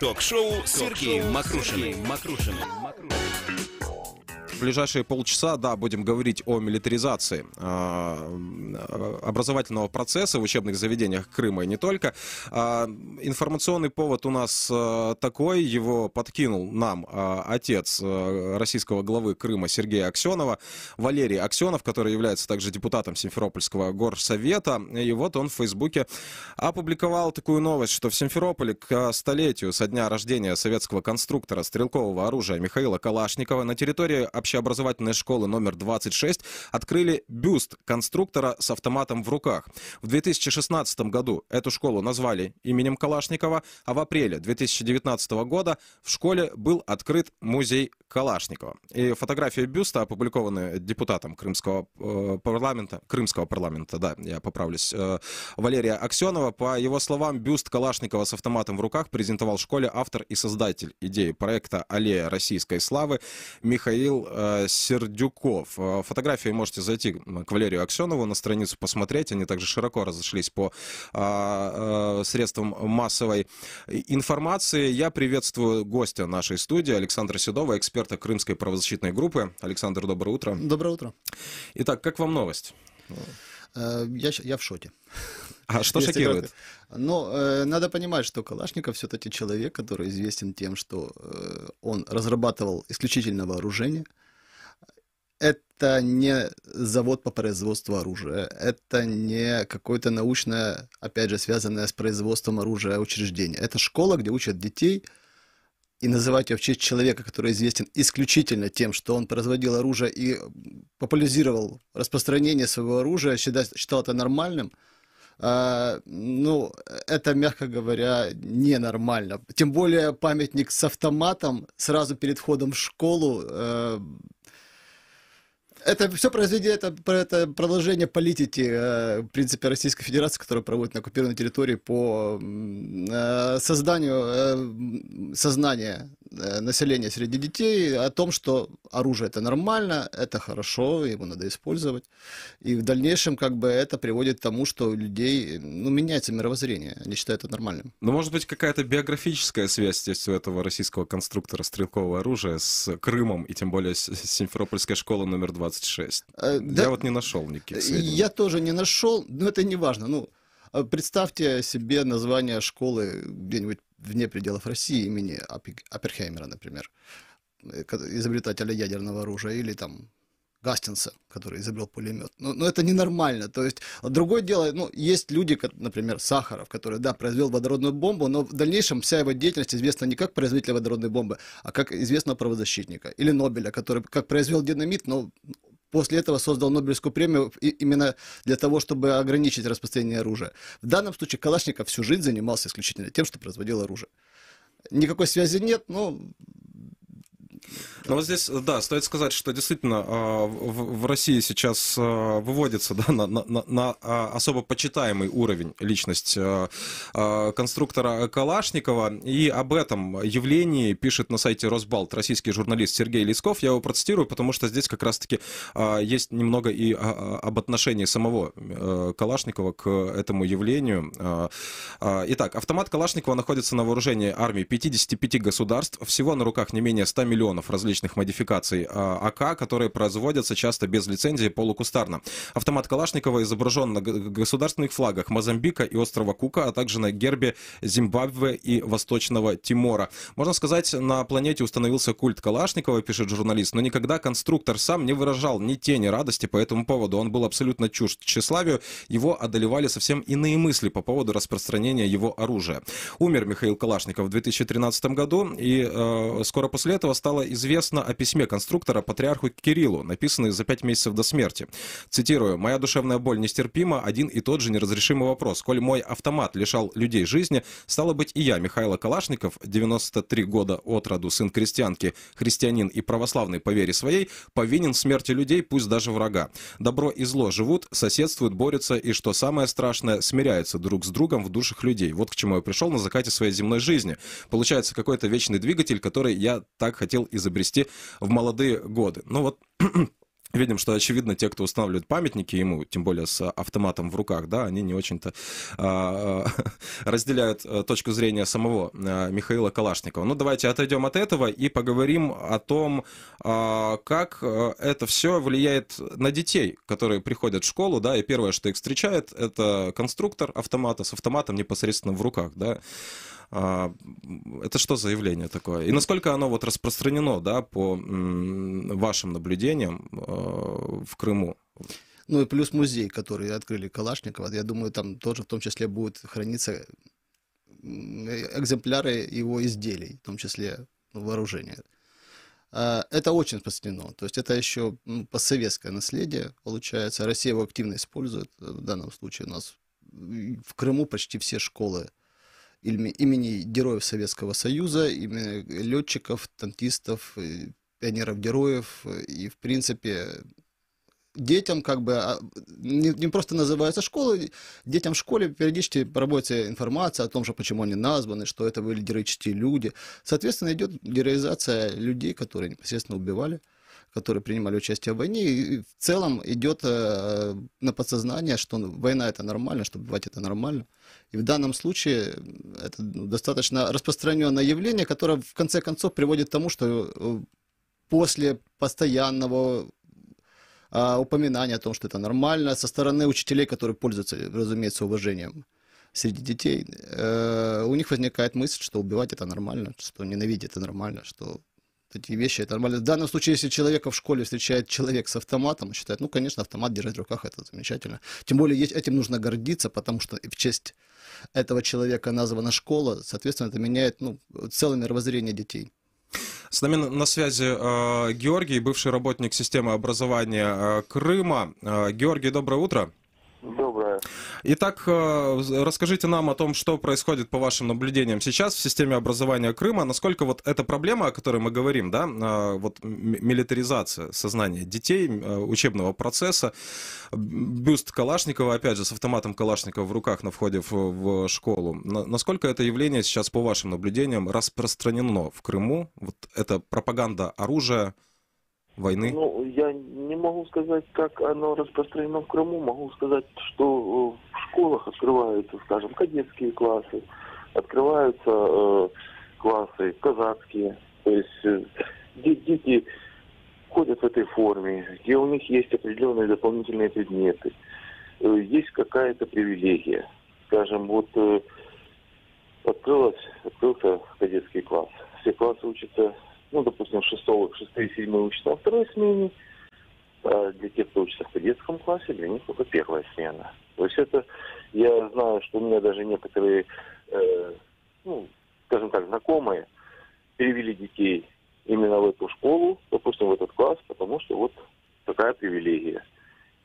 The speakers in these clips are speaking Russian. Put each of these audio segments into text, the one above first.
Ток-шоу с Сергеем Макрушиным. Ближайшие полчаса, да, будем говорить о милитаризации э, образовательного процесса в учебных заведениях Крыма и не только. Э, информационный повод у нас э, такой, его подкинул нам отец российского главы Крыма Сергея Аксенова, Валерий Аксенов, который является также депутатом Симферопольского горсовета. И вот он в Фейсбуке опубликовал такую новость, что в Симферополе к столетию со дня рождения советского конструктора стрелкового оружия Михаила Калашникова на территории общеобразовательной школы номер 26 открыли бюст конструктора с автоматом в руках. В 2016 году эту школу назвали именем Калашникова, а в апреле 2019 года в школе был открыт музей Калашникова. И фотографии бюста опубликованы депутатом Крымского э, парламента, Крымского парламента, да, я поправлюсь, э, Валерия Аксенова. По его словам, бюст Калашникова с автоматом в руках презентовал в школе автор и создатель идеи проекта «Аллея российской славы» Михаил э, Сердюков. Э, фотографии можете зайти к Валерию Аксенову на страницу посмотреть. Они также широко разошлись по э, средствам массовой информации. Я приветствую гостя нашей студии Александра Седова, эксперта Крымской правозащитной группы. Александр, доброе утро. Доброе утро. Итак, как вам новость? Я, я в шоке. А что шокирует? Но э, надо понимать, что Калашников все-таки человек, который известен тем, что э, он разрабатывал исключительно вооружение, это не завод по производству оружия, это не какое-то научное, опять же, связанное с производством оружия учреждение. Это школа, где учат детей, и называть ее в честь человека, который известен исключительно тем, что он производил оружие и популяризировал распространение своего оружия, считал, считал это нормальным, Uh, ну, это, мягко говоря, ненормально. Тем более памятник с автоматом сразу перед входом в школу uh, это все произведение, это, это продолжение политики, э, в принципе, Российской Федерации, которая проводит на оккупированной территории по э, созданию э, сознания населения среди детей о том, что оружие это нормально, это хорошо, его надо использовать. И в дальнейшем как бы это приводит к тому, что у людей ну, меняется мировоззрение, они считают это нормальным. Ну, может быть, какая-то биографическая связь есть у этого российского конструктора стрелкового оружия с Крымом и тем более с Симферопольской школой номер 2 26. Э, да, Я вот не нашел никаких сведений. Я тоже не нашел, но это не важно. Ну, а представьте себе название школы где-нибудь вне пределов России имени Аперхеймера, например, э, изобретателя ядерного оружия, или там Гастинса, который изобрел пулемет. Но, но это ненормально. То есть, другое дело, ну, есть люди, как, например, Сахаров, который, да, произвел водородную бомбу, но в дальнейшем вся его деятельность известна не как производителя водородной бомбы, а как известного правозащитника. Или Нобеля, который как произвел динамит, но после этого создал Нобелевскую премию именно для того, чтобы ограничить распространение оружия. В данном случае Калашников всю жизнь занимался исключительно тем, что производил оружие. Никакой связи нет, но ну вот здесь, да, стоит сказать, что действительно а, в России сейчас а, выводится да, на, на, на а, особо почитаемый уровень личность конструктора Калашникова. И об этом явлении пишет на сайте Росбалт российский журналист Сергей Лисков. Я его процитирую, потому что здесь как раз-таки есть немного и об отношении самого э, Калашникова к этому явлению. Итак, автомат Калашникова находится на вооружении армии 55 государств. Всего на руках не менее 100 миллионов различных различных модификаций а, АК, которые производятся часто без лицензии полукустарно. Автомат Калашникова изображен на государственных флагах Мозамбика и острова Кука, а также на гербе Зимбабве и Восточного Тимора. Можно сказать, на планете установился культ Калашникова, пишет журналист, но никогда конструктор сам не выражал ни тени радости по этому поводу. Он был абсолютно чужд тщеславию, его одолевали совсем иные мысли по поводу распространения его оружия. Умер Михаил Калашников в 2013 году, и э, скоро после этого стало известно, о письме конструктора патриарху Кириллу, написанной за пять месяцев до смерти. Цитирую. «Моя душевная боль нестерпима, один и тот же неразрешимый вопрос. Коль мой автомат лишал людей жизни, стало быть и я, Михаил Калашников, 93 года от роду, сын крестьянки, христианин и православный по вере своей, повинен в смерти людей, пусть даже врага. Добро и зло живут, соседствуют, борются и, что самое страшное, смиряются друг с другом в душах людей. Вот к чему я пришел на закате своей земной жизни. Получается какой-то вечный двигатель, который я так хотел изобрести в молодые годы. Ну вот видим, что, очевидно, те, кто устанавливает памятники ему, тем более с автоматом в руках, да, они не очень-то а, разделяют э, точку зрения самого а, Михаила Калашникова. Ну, давайте отойдем от этого и поговорим о том, а, как э, это все влияет на детей, которые приходят в школу, да, и первое, что их встречает, это конструктор автомата с автоматом непосредственно в руках, да. А, это что за явление такое? И насколько оно вот распространено, да, по вашим наблюдениям а, в Крыму? Ну и плюс музей, который открыли Калашникова, я думаю, там тоже в том числе будут храниться экземпляры его изделий, в том числе вооружения. А, это очень распространено. То есть это еще постсоветское наследие, получается. Россия его активно использует. В данном случае у нас в Крыму почти все школы имени героев Советского Союза, имени летчиков, танкистов, пионеров-героев. И, в принципе, детям как бы а, не, не просто называются школы, детям в школе периодически проводится информация о том, что почему они названы, что это были героические люди. Соответственно, идет героизация людей, которые непосредственно убивали которые принимали участие в войне. И в целом идет э, на подсознание, что война это нормально, что убивать это нормально. И в данном случае это ну, достаточно распространенное явление, которое в конце концов приводит к тому, что э, после постоянного а, упоминания о том, что это нормально, со стороны учителей, которые пользуются, разумеется, уважением среди детей, э, у них возникает мысль, что убивать это нормально, что ненавидеть это нормально, что эти вещи, это нормально. В данном случае, если человека в школе встречает человек с автоматом, считает, ну, конечно, автомат держать в руках, это замечательно. Тем более, этим нужно гордиться, потому что в честь этого человека названа школа, соответственно, это меняет ну, целое мировоззрение детей. С нами на связи э, Георгий, бывший работник системы образования э, Крыма. Э, Георгий, доброе утро. Итак, э, расскажите нам о том, что происходит по вашим наблюдениям сейчас в системе образования Крыма, насколько вот эта проблема, о которой мы говорим, да, э, вот милитаризация сознания детей, э, учебного процесса, бюст Калашникова, опять же, с автоматом Калашникова в руках на входе в, в школу, насколько это явление сейчас по вашим наблюдениям распространено в Крыму, вот эта пропаганда оружия, войны? Ну, я не могу сказать, как оно распространено в Крыму. Могу сказать, что э, в школах открываются, скажем, кадетские классы, открываются э, классы казацкие. То есть э, дети ходят в этой форме, где у них есть определенные дополнительные предметы. Э, есть какая-то привилегия. Скажем, вот э, открылась, открылся кадетский класс. Все классы учатся ну, допустим, шестого, шестые, седьмые учатся на второй смене, а для тех, кто учится в кадетском классе, для них только первая смена. То есть это, я знаю, что у меня даже некоторые, э, ну, скажем так, знакомые перевели детей именно в эту школу, допустим, в этот класс, потому что вот такая привилегия.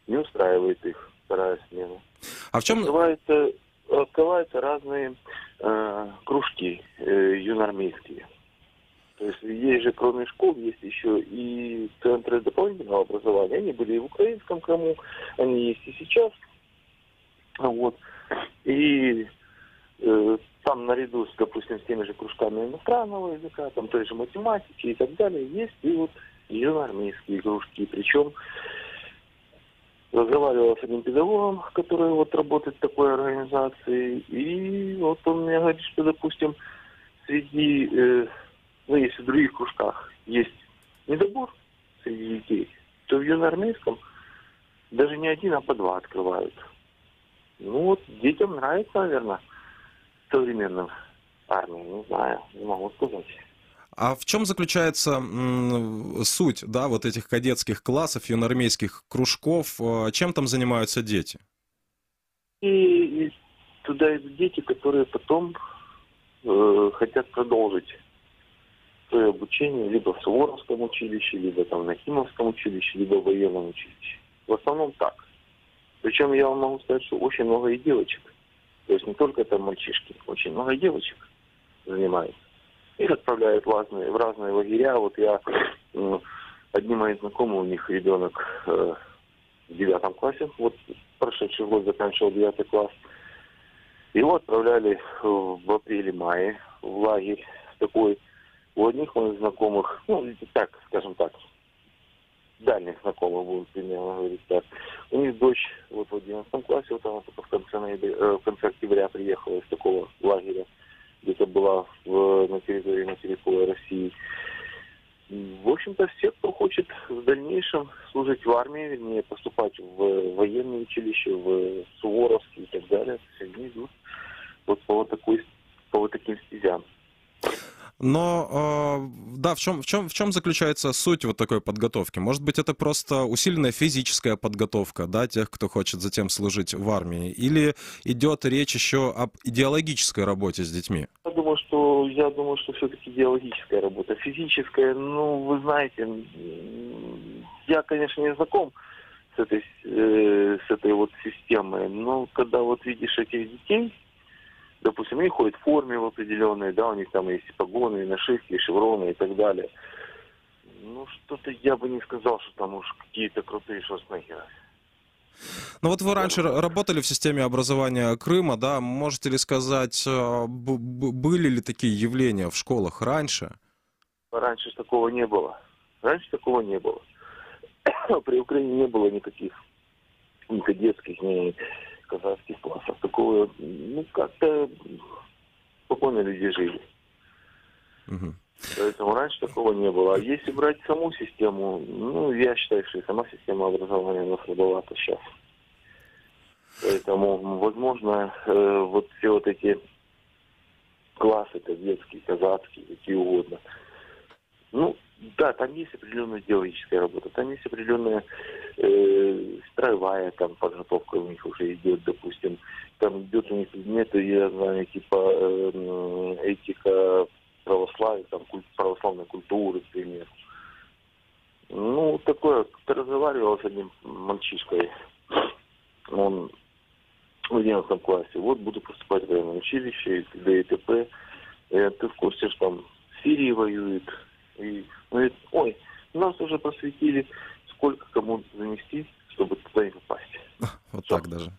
Не устраивает их вторая смена. А в чем... Открываются, открываются разные э, кружки э, юноармейские. То есть есть же, кроме школ, есть еще и центры дополнительного образования. Они были и в украинском Крыму, они есть и сейчас. Вот. И э, там наряду с, допустим, с теми же кружками иностранного языка, там той же математики и так далее, есть и вот юноармейские кружки. Причем разговаривал с одним педагогом, который вот работает в такой организации, и вот он мне говорит, что, допустим, среди э, ну, если в других кружках есть недобор среди детей, то в юноармейском даже не один, а по два открывают. Ну вот, детям нравится, наверное, современным армия, не знаю, не могу сказать. А в чем заключается суть, да, вот этих кадетских классов, юноармейских кружков? Э, чем там занимаются дети? И, и туда идут дети, которые потом э, хотят продолжить свое обучение либо в Суворовском училище, либо там на Химовском училище, либо в военном училище. В основном так. Причем я вам могу сказать, что очень много и девочек. То есть не только это мальчишки, очень много девочек занимаются. Их отправляют в разные, в разные лагеря. Вот я, одни мои знакомые, у них ребенок э, в девятом классе, вот прошедший год заканчивал девятый класс. Его отправляли в апреле-мае в лагерь такой у одних моих знакомых, ну, так, скажем так, дальних знакомых будут примерно говорить так. У них дочь вот в 11 классе, вот она только в конце, ноября, э, в конце октября приехала из такого лагеря, где-то была в, на территории материковой России. В общем-то, все, кто хочет в дальнейшем служить в армии, вернее, поступать в военное училище, в Суворовский и так далее, все они идут вот по вот, такой, по вот таким стезям. Но э, да, в чем, в, чем, в чем заключается суть вот такой подготовки? Может быть, это просто усиленная физическая подготовка да, тех, кто хочет затем служить в армии? Или идет речь еще об идеологической работе с детьми? Я думаю, что я думаю, что все-таки идеологическая работа. Физическая, ну, вы знаете, я, конечно, не знаком с этой, э, с этой вот системой, но когда вот видишь этих детей, допустим, они ходят в форме в определенной, да, у них там есть и погоны, и нашивки, и шевроны и так далее. Ну, что-то я бы не сказал, что там уж какие-то крутые шварценеггеры. Ну вот вы раньше работали в системе образования Крыма, да, можете ли сказать, э, были ли такие явления в школах раньше? Раньше такого не было. Раньше такого не было. При Украине не было никаких ни кадетских, ни казахских классов. Такого, ну, как-то спокойно люди жили. Угу. Поэтому раньше такого не было. А если брать саму систему, ну, я считаю, что и сама система образования у нас слабовата сейчас. Поэтому, возможно, э, вот все вот эти классы, кадетские, казацкие, какие угодно, ну, да, там есть определенная идеологическая работа, там есть определенная э, строевая там подготовка у них уже идет, допустим, там идет у них предметы, я знаю, типа э, этика православия, там культ, православной культуры, к примеру. Ну, такое, разговаривал с одним мальчишкой, он в 11 классе, вот буду поступать в военное училище, и т.д. и т.п. И ты в курсе, что там Сирии воюет, и говорит, ой, нас уже просветили, сколько кому занести, чтобы туда не попасть. Вот так даже.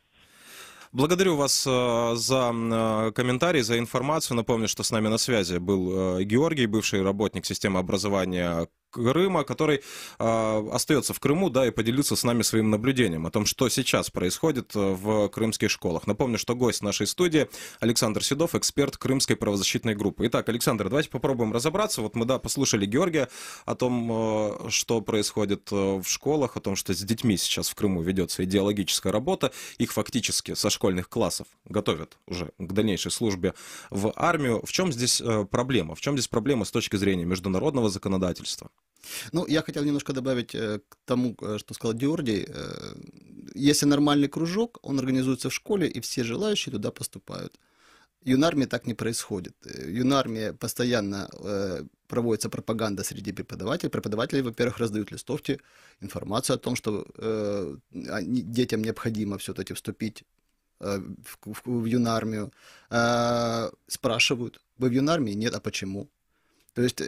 Благодарю вас э, за э, комментарий, за информацию. Напомню, что с нами на связи был э, Георгий, бывший работник системы образования Крыма, который э, остается в Крыму, да, и поделиться с нами своим наблюдением о том, что сейчас происходит э, в крымских школах. Напомню, что гость нашей студии Александр Седов, эксперт Крымской правозащитной группы. Итак, Александр, давайте попробуем разобраться. Вот мы, да, послушали Георгия о том, э, что происходит э, в школах, о том, что с детьми сейчас в Крыму ведется идеологическая работа. Их фактически со школьных классов готовят уже к дальнейшей службе в армию. В чем здесь проблема? В чем здесь проблема с точки зрения международного законодательства? Ну, я хотел немножко добавить э, к тому, э, что сказал Диордий. Э, если нормальный кружок, он организуется в школе, и все желающие туда поступают. В юнармии так не происходит. В юнармии постоянно проводится пропаганда среди преподавателей. Преподаватели, во-первых, раздают листовки, информацию о том, что детям необходимо все-таки вступить в, в, в юнармию. Спрашивают, вы в юнармии? Нет, а почему? То есть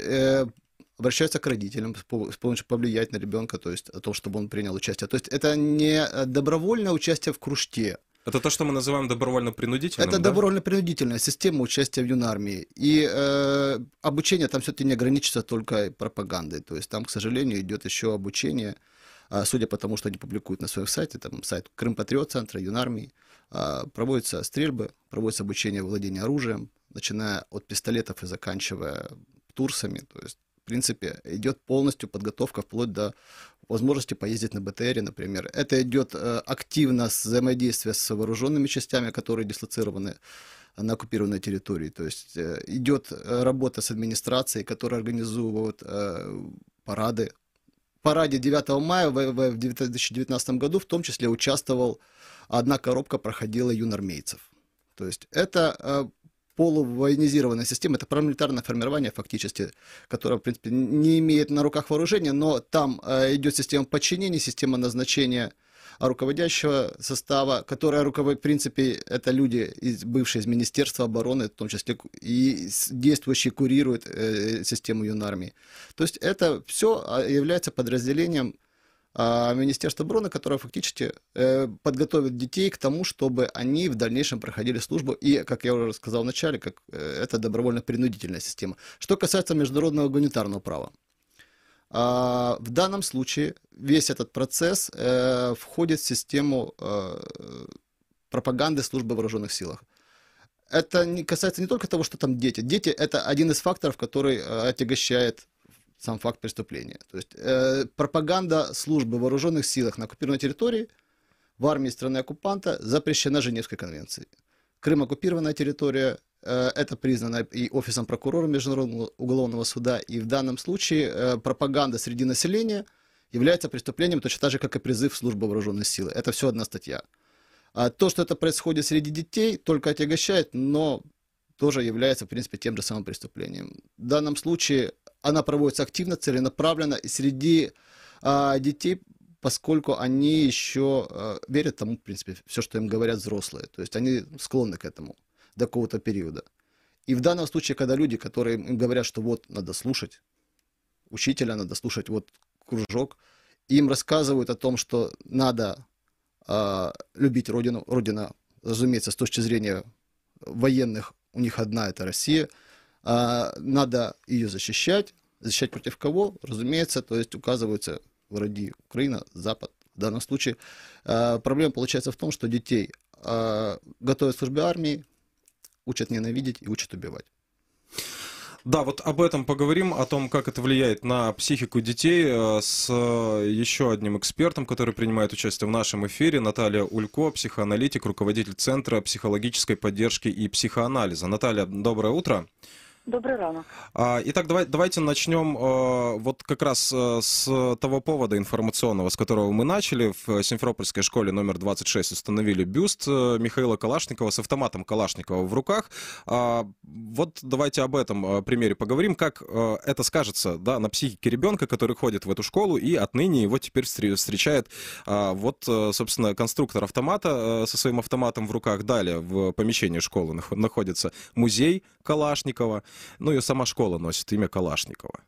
обращаются к родителям с помощью повлиять на ребенка, то есть о том, чтобы он принял участие. То есть это не э, добровольное участие в кружке. Это то, что мы называем добровольно-принудительным, Это да? добровольно-принудительная система участия в юнармии. И э, обучение там все-таки не ограничится только пропагандой. То есть там, к сожалению, идет еще обучение, э, судя по тому, что они публикуют на своем сайте, там сайт Крым Патриот Центра, юнармии, э, проводятся стрельбы, проводится обучение владения оружием, начиная от пистолетов и заканчивая турсами. То есть принципе, идет полностью подготовка вплоть до возможности поездить на БТРе, например. Это идет э, активно взаимодействие с вооруженными частями, которые дислоцированы на оккупированной территории. То есть э, идет э, работа с администрацией, которая организует парады. Параде 9 мая в 2019 году в том числе участвовал, одна коробка проходила юнармейцев. То есть это полувоенизированная система, это парамилитарное формирование фактически, которое, в принципе, не имеет на руках вооружения, но там э, идет система подчинения, система назначения руководящего состава, которая руководит, в принципе, это люди, из, бывшие из Министерства обороны, в том числе и действующие курируют э, систему юнармии. То есть это все а, является подразделением а, Министерство обороны, которое фактически э, подготовит детей к тому, чтобы они в дальнейшем проходили службу. И, как я уже сказал в начале, как, э, это добровольно-принудительная система. Что касается международного гуманитарного права. А, в данном случае весь этот процесс э, входит в систему пропаганды службы вооруженных силах. Это касается не только того, что там дети. Дети – это один из факторов, который отягощает сам факт преступления. То есть э, пропаганда службы в вооруженных силах на оккупированной территории в армии страны-оккупанта запрещена Женевской конвенцией. Крым – оккупированная территория, э, это признано и офисом прокурора Международного уголовного суда, и в данном случае э, пропаганда среди населения является преступлением точно так же, как и призыв в службу вооруженных сил. Это все одна статья. А то, что это происходит среди детей, только отягощает, но тоже является, в принципе, тем же самым преступлением. В данном случае она проводится активно, целенаправленно, и среди а, детей, поскольку они еще а, верят тому, в принципе, все, что им говорят взрослые. То есть они склонны к этому до какого-то периода. И в данном случае, когда люди, которые им говорят, что вот надо слушать учителя, надо слушать вот кружок, им рассказывают о том, что надо э, любить родину. Родина, разумеется, с точки зрения военных, у них одна это Россия. Э, надо ее защищать. Защищать против кого? Разумеется, то есть указываются враги Украина, Запад. В данном случае э, проблема получается в том, что детей э, готовят к службе армии, учат ненавидеть и учат убивать. Да, вот об этом поговорим, о том, как это влияет на психику детей с э, еще одним экспертом, который принимает участие в нашем эфире, Наталья Улько, психоаналитик, руководитель Центра психологической поддержки и психоанализа. Наталья, доброе утро. Добрый ранок. Итак, давай, давайте начнем э, вот как раз э, с того повода информационного, с которого мы начали. В Симферопольской школе номер 26 установили бюст э, Михаила Калашникова с автоматом Калашникова в руках. А, вот давайте об этом примере поговорим, как это скажется да, на психике ребенка, который ходит в эту школу, и отныне его теперь встречает а, вот, собственно, конструктор автомата со своим автоматом в руках. Далее в помещении школы находится музей Калашникова. Ну і сама школа носить ім'я Калашникова.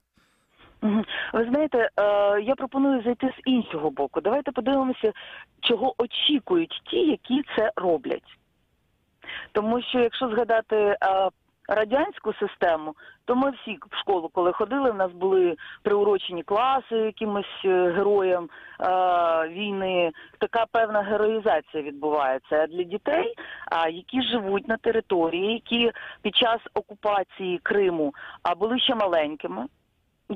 Ви знаєте, е, я пропоную зайти з іншого боку. Давайте подивимося, чого очікують ті, які це роблять. Тому що, якщо згадати е, радянську систему, то ми всі в школу, коли ходили, в нас були приурочені класи якимось е, героям е, війни. Така певна героїзація відбувається. Для дітей, а, які живуть на території, які під час окупації Криму а були ще маленькими.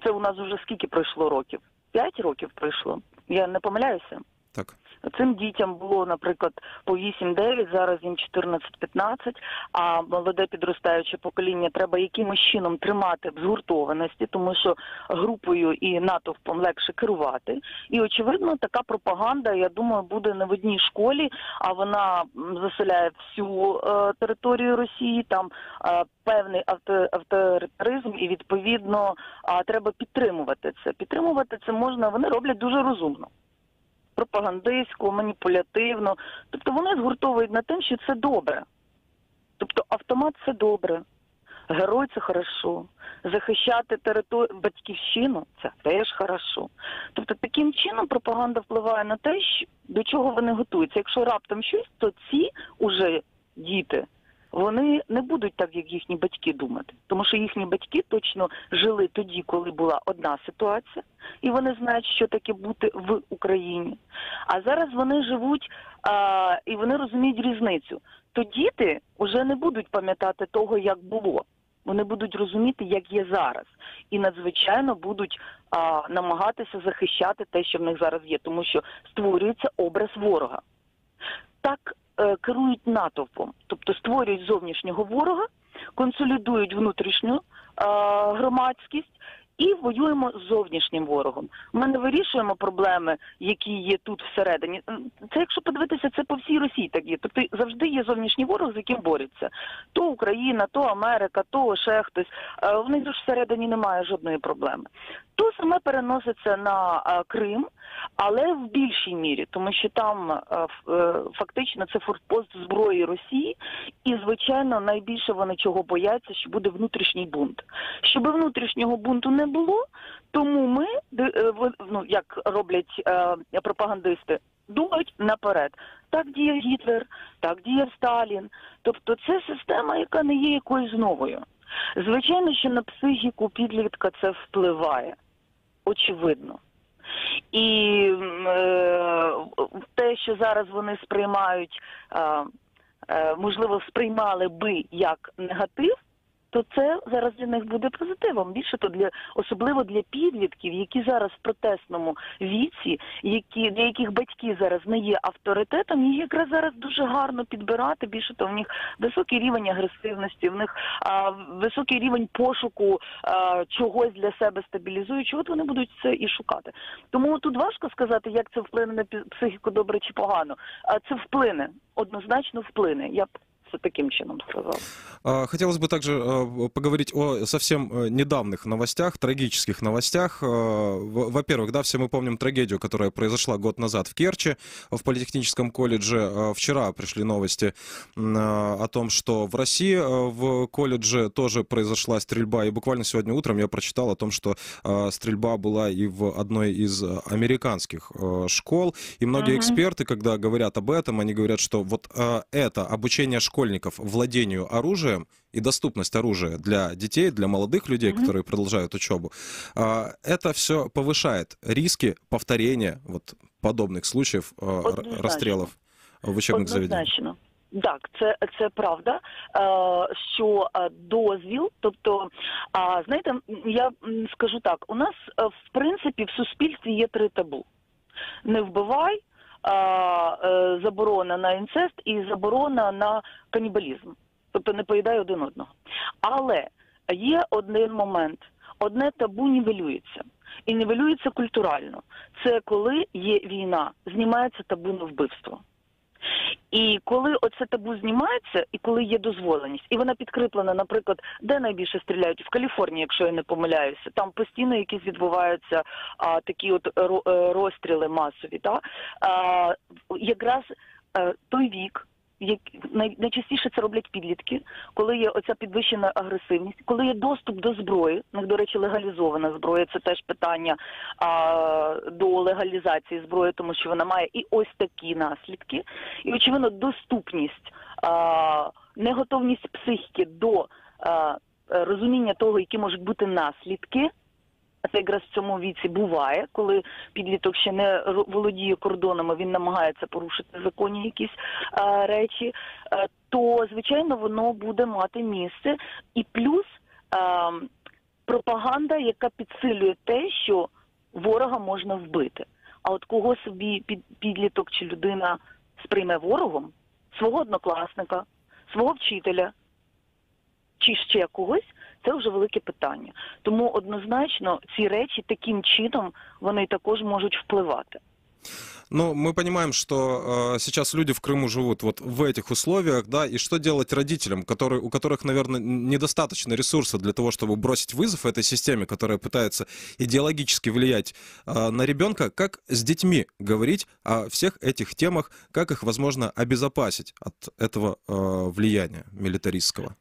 Це у нас вже скільки пройшло років? П'ять років пройшло. Я не помиляюся. Цим дітям було, наприклад, по 8-9, зараз їм 14-15, а молоде підростаюче покоління треба якимось чином тримати в згуртованості, тому що групою і натовпом легше керувати. І очевидно, така пропаганда, я думаю, буде не в одній школі, а вона заселяє всю е, територію Росії. Там е, певний авторитаризм, і відповідно е, треба підтримувати це. Підтримувати це можна. Вони роблять дуже розумно пропагандистську, маніпулятивну. Тобто вони згуртовують на тим, що це добре. Тобто автомат це добре, герой це хорошо, захищати територію батьківщину це теж хорошо. Тобто таким чином пропаганда впливає на те, до чого вони готуються. Якщо раптом щось, то ці уже діти вони не будуть так, як їхні батьки думати, тому що їхні батьки точно жили тоді, коли була одна ситуація, і вони знають, що таке бути в Україні. А зараз вони живуть а, і вони розуміють різницю. То діти вже не будуть пам'ятати того, як було. Вони будуть розуміти, як є зараз, і надзвичайно будуть а, намагатися захищати те, що в них зараз є, тому що створюється образ ворога. Так керують натовпом, тобто створюють зовнішнього ворога, консолідують внутрішню е, громадськість і воюємо з зовнішнім ворогом. Ми не вирішуємо проблеми, які є тут всередині. Це якщо подивитися, це по всій Росії так є. Тобто завжди є зовнішній ворог, з яким борються. То Україна, то Америка, то ще хтось. Е, в них ж всередині немає жодної проблеми. То саме переноситься на Крим, але в більшій мірі, тому що там е, е, фактично це форпост зброї Росії, і звичайно найбільше вони чого бояться, що буде внутрішній бунт. Щоб внутрішнього бунту не було, тому ми е, ну, як роблять пропагандисти. Думають наперед, так діяв Гітлер, так діяв Сталін. Тобто це система, яка не є якоюсь новою. Звичайно, що на психіку підлітка це впливає. очевидно. І е, те, що зараз вони сприймають, е, е, можливо, сприймали би як негатив, то це зараз для них буде позитивом. Більше то для особливо для підлітків, які зараз в протестному віці, які для яких батьки зараз не є авторитетом, їх якраз зараз дуже гарно підбирати. Більше то в них високий рівень агресивності, в них а, високий рівень пошуку а, чогось для себе стабілізуючого. От вони будуть це і шукати. Тому тут важко сказати, як це вплине на психіку добре чи погано. А це вплине однозначно вплине. Я це таким чином сказала. А, Хотелось бы также э, поговорить о совсем э, недавних новостях, трагических новостях. В- Во-первых, да, все мы помним трагедию, которая произошла год назад в Керчи, в политехническом колледже. Вчера пришли новости о том, что в России в колледже тоже произошла стрельба. И буквально сегодня утром я прочитал о том, что стрельба была и в одной из американских школ. И многие Мгм. эксперты, когда говорят об этом, они говорят, что вот это обучение школьников владению оружием и доступность оружия для детей, для молодых людей, Мгм. которые продолжают учебу, э, это все повышает риски повторения вот подобных случаев э, р- Однозначно. расстрелов в учебных заведениях. Однозначно. Так, це, це правда, е, що е, дозвіл, тобто, а, знаєте, м, я м, скажу так: у нас е, в принципі в суспільстві є три табу: не вбивай, а, е, Заборона на інцест і заборона на канібалізм, тобто не поїдай один одного. Але є один момент: одне табу нівелюється. І нівелюється культурально. Це коли є війна, знімається табу на вбивство. І коли оце табу знімається, і коли є дозволеність, і вона підкріплена, наприклад, де найбільше стріляють в Каліфорнії, якщо я не помиляюся, там постійно якісь відбуваються а, такі от е, розстріли масові. Та? А, якраз е, той вік. Найчастіше це роблять підлітки, коли є оця підвищена агресивність, коли є доступ до зброї, в до речі, легалізована зброя, це теж питання а, до легалізації зброї, тому що вона має і ось такі наслідки, і очевидно, доступність, а, неготовність психіки до а, розуміння того, які можуть бути наслідки. Це якраз в цьому віці буває, коли підліток ще не володіє кордонами, він намагається порушити законні якісь а, речі, е, то звичайно воно буде мати місце. І плюс а, пропаганда, яка підсилює те, що ворога можна вбити. А от кого собі під, підліток чи людина сприйме ворогом, свого однокласника, свого вчителя чи ще когось, це вже велике питання. Тому однозначно ці речі таким чином вони також можуть впливати. Ну, мы понимаем, что э, сейчас люди в Крыму живут вот в этих условиях, да, и что делать родителям, которые, у которых, наверное, недостаточно ресурсов для того, чтобы бросить вызов этой системе, которая пытается идеологически влиять э, на ребенка, как с детьми говорить о всех этих темах, как их возможно обезопасить от этого э, влияния милитаристского?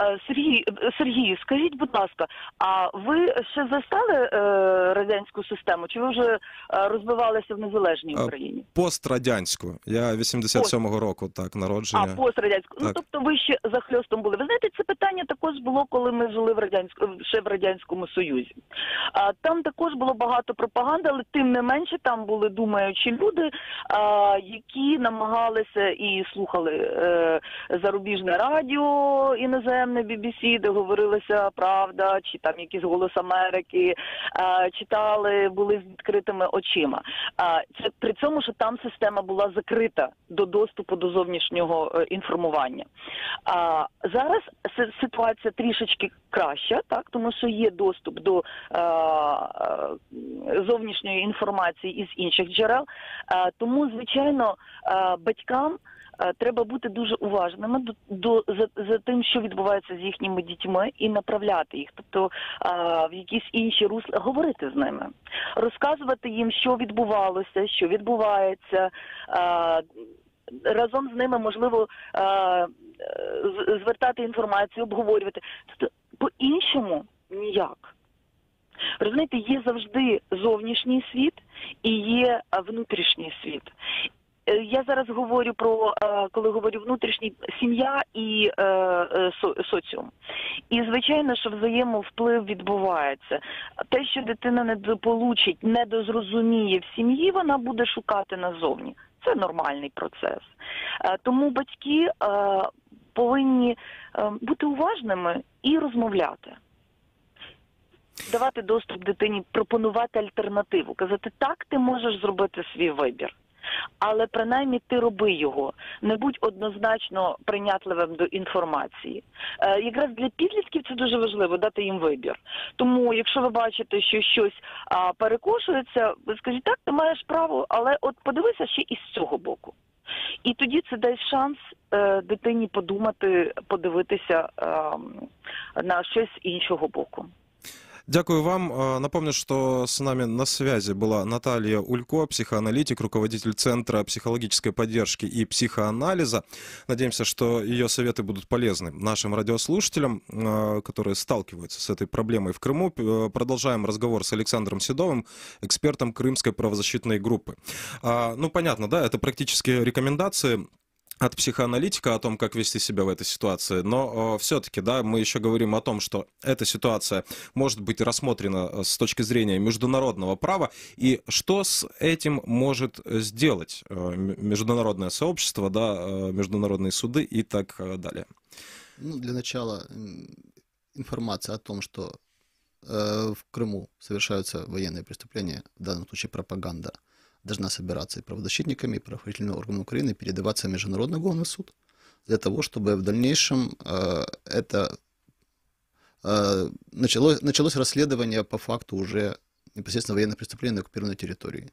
Угу. Сергій, е, Сергію, скажіть, будь ласка, а ви ще застали е, радянську систему? Чи ви вже е, розвивалися в незалежній Україні? Пострадянську. Я 87-го року, так, А народження. пострадянську. Ну тобто ви ще за хльостом були. Ви знаєте, це питання також було, коли ми жили в радянську ще в радянському союзі. А там також було багато пропаганди, але тим не менше там були думаючі люди, а, які намагалися і слухали е, зарубіжне радіо іноземне BBC, де говорилася правда, чи там якийсь голос Америки, читали, були з відкритими очима. А, це при цьому, що там система була закрита до доступу до зовнішнього е, інформування. Зараз ситуація трішечки краща, так тому що є доступ до е, е, зовнішньої інформації із інших джерел. Е, тому, звичайно, е, батькам. Е, Треба бути дуже уважними до, до за, за тим, що відбувається з їхніми дітьми, і направляти їх, тобто е, в якісь інші русла, говорити з ними, розказувати їм, що відбувалося, що відбувається. Е, разом з ними можливо звертати інформацію, обговорювати. Тобто по-іншому ніяк. Розумієте, є завжди зовнішній світ і є внутрішній світ. Е, я зараз говорю про е, коли говорю внутрішній сім'я і е, со- соціум. І звичайно, що взаємовплив відбувається. Те, що дитина не дополучить, не дозрозуміє в сім'ї, вона буде шукати назовні. Це нормальний процес. Тому батьки повинні бути уважними і розмовляти. Давати доступ дитині, пропонувати альтернативу, казати, так, ти можеш зробити свій вибір. Але принаймні ти роби його, не будь однозначно прийнятливим до інформації. Е, якраз для підлітків це дуже важливо дати їм вибір. Тому, якщо ви бачите, що щось а, перекошується, ви скажіть, так, ти маєш право, але от подивися ще і з цього боку. І тоді це дасть шанс е, дитині подумати, подивитися е, на щось іншого боку. Дякую вам. А, Напомню, что с нами на связи была Наталья Улько, психоаналитик, руководитель Центра психологической поддержки и психоанализа. Надеемся, что ее советы будут полезны нашим радиослушателям, а, которые сталкиваются с этой проблемой в Крыму. Э, Продолжаем разговор с Александром Седовым, экспертом Крымской правозащитной группы. А, Ну, понятно, да, это практически рекомендации от психоаналитика о том, как вести себя в этой ситуации, но все-таки, да, мы еще говорим о том, что эта ситуация может быть рассмотрена э, с точки зрения международного права, и что с этим может сделать э, международное сообщество, да, э, международные суды и так э, далее. Ну, для начала информация о том, что э, в Крыму совершаются военные преступления, в данном случае пропаганда, должна собираться и правозащитниками, и правоохранительными органами Украины, передаваться в Международный уголовный суд, для того, чтобы в дальнейшем э, это э, началось, началось расследование по факту уже непосредственно военных преступлений на оккупированной территории.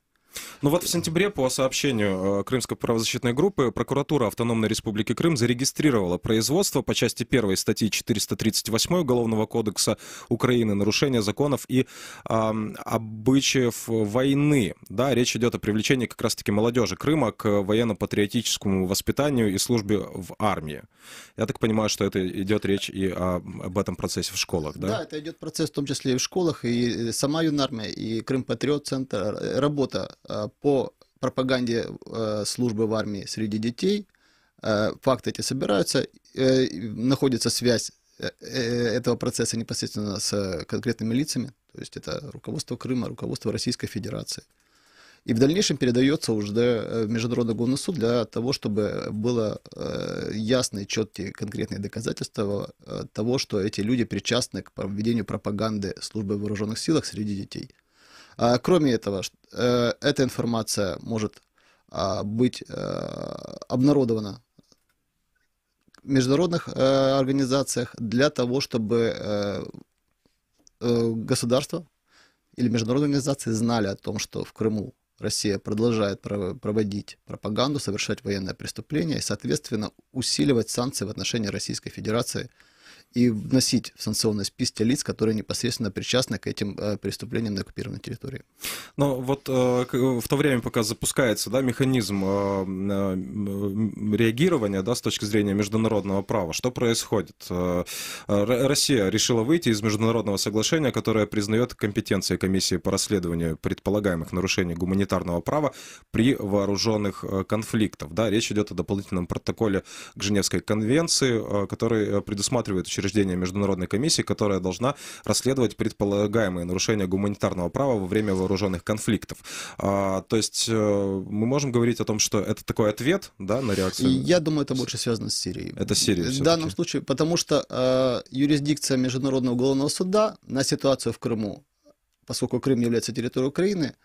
Ну вот в сентябре по сообщению э, Крымской правозащитной группы прокуратура Автономной Республики Крым зарегистрировала производство по части 1 статьи 438 Уголовного кодекса Украины «Нарушение законов и ам, обычаев войны». Да, речь идет о привлечении как раз-таки молодежи Крыма к военно-патриотическому воспитанию и службе в армии. Я так понимаю, что это идет речь и о- об этом процессе в школах, да? Да, это идет процесс в том числе и в школах, и сама юнармия, и Крым Патриот Центр, э, работа э, по пропаганде э, службы в армии среди детей. Э, Факты эти собираются, э, находится связь э, э, этого процесса непосредственно с э, конкретными лицами, то есть это руководство Крыма, руководство Российской Федерации. И в дальнейшем передается уже э, в Международный уголовный суд для того, чтобы было э, ясные, четкие, конкретные доказательства э, того, что эти люди причастны к проведению пропаганды службы в вооруженных силах среди детей. А, Кроме этого, э, эта информация может а, быть э, обнародована в международных э, организациях для того, чтобы государство или международные организации знали о том, что в Крыму Россия продолжает прово- проводить пропаганду, совершать военное преступление и, соответственно, усиливать санкции в отношении Российской Федерации и вносить в санкционные списки лиц, которые непосредственно причастны к этим э, преступлениям на оккупированной территории. Но вот э, в то время, пока запускается да, механизм э, реагирования да, с точки зрения международного права, что происходит? Россия решила выйти из международного соглашения, которое признает компетенции комиссии по расследованию предполагаемых нарушений гуманитарного права при вооруженных конфликтах. Да, речь идет о дополнительном протоколе к Женевской конвенции, который предусматривает учреждение международной комиссии, которая должна расследовать предполагаемые нарушения гуманитарного права во время вооруженных конфликтов. А, то есть э, мы можем говорить о том, что это такой ответ да, на реакцию. я думаю, это больше связано с Сирией. Это Сирия В данном случае, потому что э, юрисдикция Международного уголовного суда на ситуацию в Крыму, поскольку Крым является территорией Украины,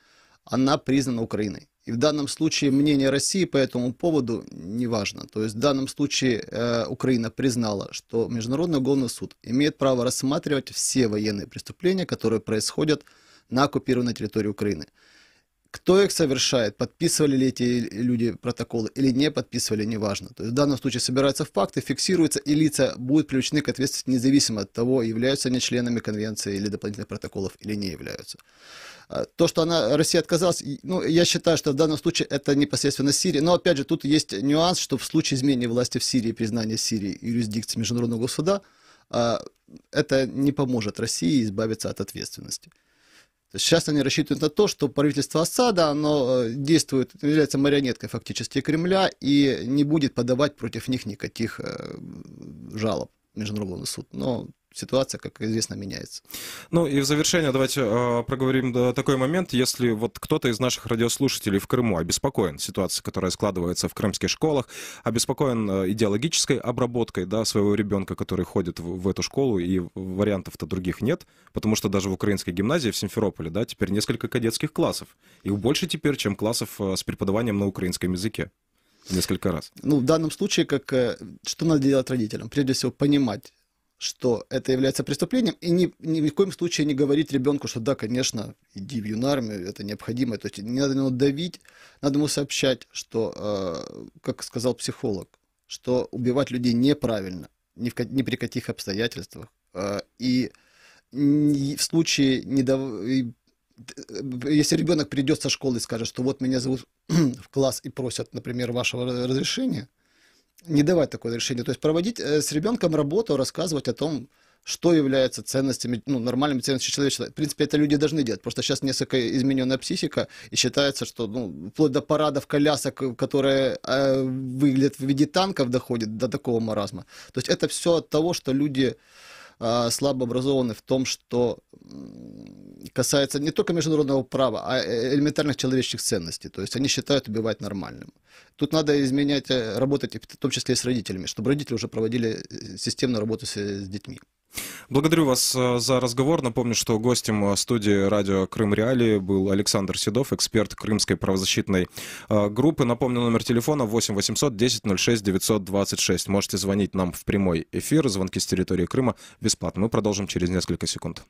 она признана Украиной. И в данном случае мнение России по этому поводу не важно. То есть в данном случае э, Украина признала, что Международный уголовный суд имеет право рассматривать все военные преступления, которые происходят на оккупированной территории Украины. Кто их совершает, подписывали ли эти люди протоколы или не подписывали, неважно. То есть в данном случае собираются факты, фиксируются, и лица будут привлечены к ответственности независимо от того, являются они членами конвенции или дополнительных протоколов или не являются. А, То, что она, Россия отказалась, ну, я считаю, что в данном случае это непосредственно Сирия. Но, опять же, тут есть нюанс, что в случае изменения власти в Сирии, признания Сирии юрисдикции Международного суда, а, это не поможет России избавиться от ответственности. Сейчас они рассчитывают на то, что правительство Асада, оно э, действует, является марионеткой фактически Кремля и не будет подавать против них никаких э, жалоб Международный суд. Но ситуация, как известно, меняется. Ну и в завершение давайте э, проговорим да, такой момент. Если вот кто-то из наших радиослушателей в Крыму обеспокоен ситуацией, которая складывается в крымских школах, обеспокоен э, идеологической обработкой да, своего ребенка, который ходит в, в эту школу, и вариантов-то других нет, потому что даже в украинской гимназии в Симферополе да, теперь несколько кадетских классов. Их больше теперь, чем классов э, с преподаванием на украинском языке несколько раз. Ну, в данном случае, как, э, что надо делать родителям? Прежде всего, понимать, что это является преступлением, и ни, ни в коем случае не говорить ребенку, что да, конечно, иди в юнармию, это необходимо. То есть не надо ему давить, надо ему сообщать, что, э, как сказал психолог, что убивать людей неправильно, ни, в, ни при каких обстоятельствах. Э, и в случае не дав... если ребенок придет со школы и скажет, что вот меня зовут в класс и просят, например, вашего разрешения, не давать такое решение. То есть проводить э, с ребенком работу, рассказывать о том, что является ценностями, ну, нормальными ценностями человечества. В принципе, это люди должны делать. Просто сейчас несколько измененная психика, и считается, что ну, вплоть до парадов колясок, которые э, выглядят в виде танков, доходит до такого маразма. То есть это все от того, что люди э, слабо образованы в том, что касается не только международного права, а э, элементарных человеческих ценностей. То есть они считают убивать нормальным. Тут надо изменять, э, работать в том числе и с родителями, чтобы родители уже проводили э, системную работу с, с детьми. Благодарю вас за разговор. Напомню, что гостем студии радио Крым Реалии был Александр Седов, эксперт Крымской правозащитной группы. Напомню, номер телефона 8 800 10 06 926. Можете звонить нам в прямой эфир. Звонки с территории Крыма бесплатно. Мы продолжим через несколько секунд.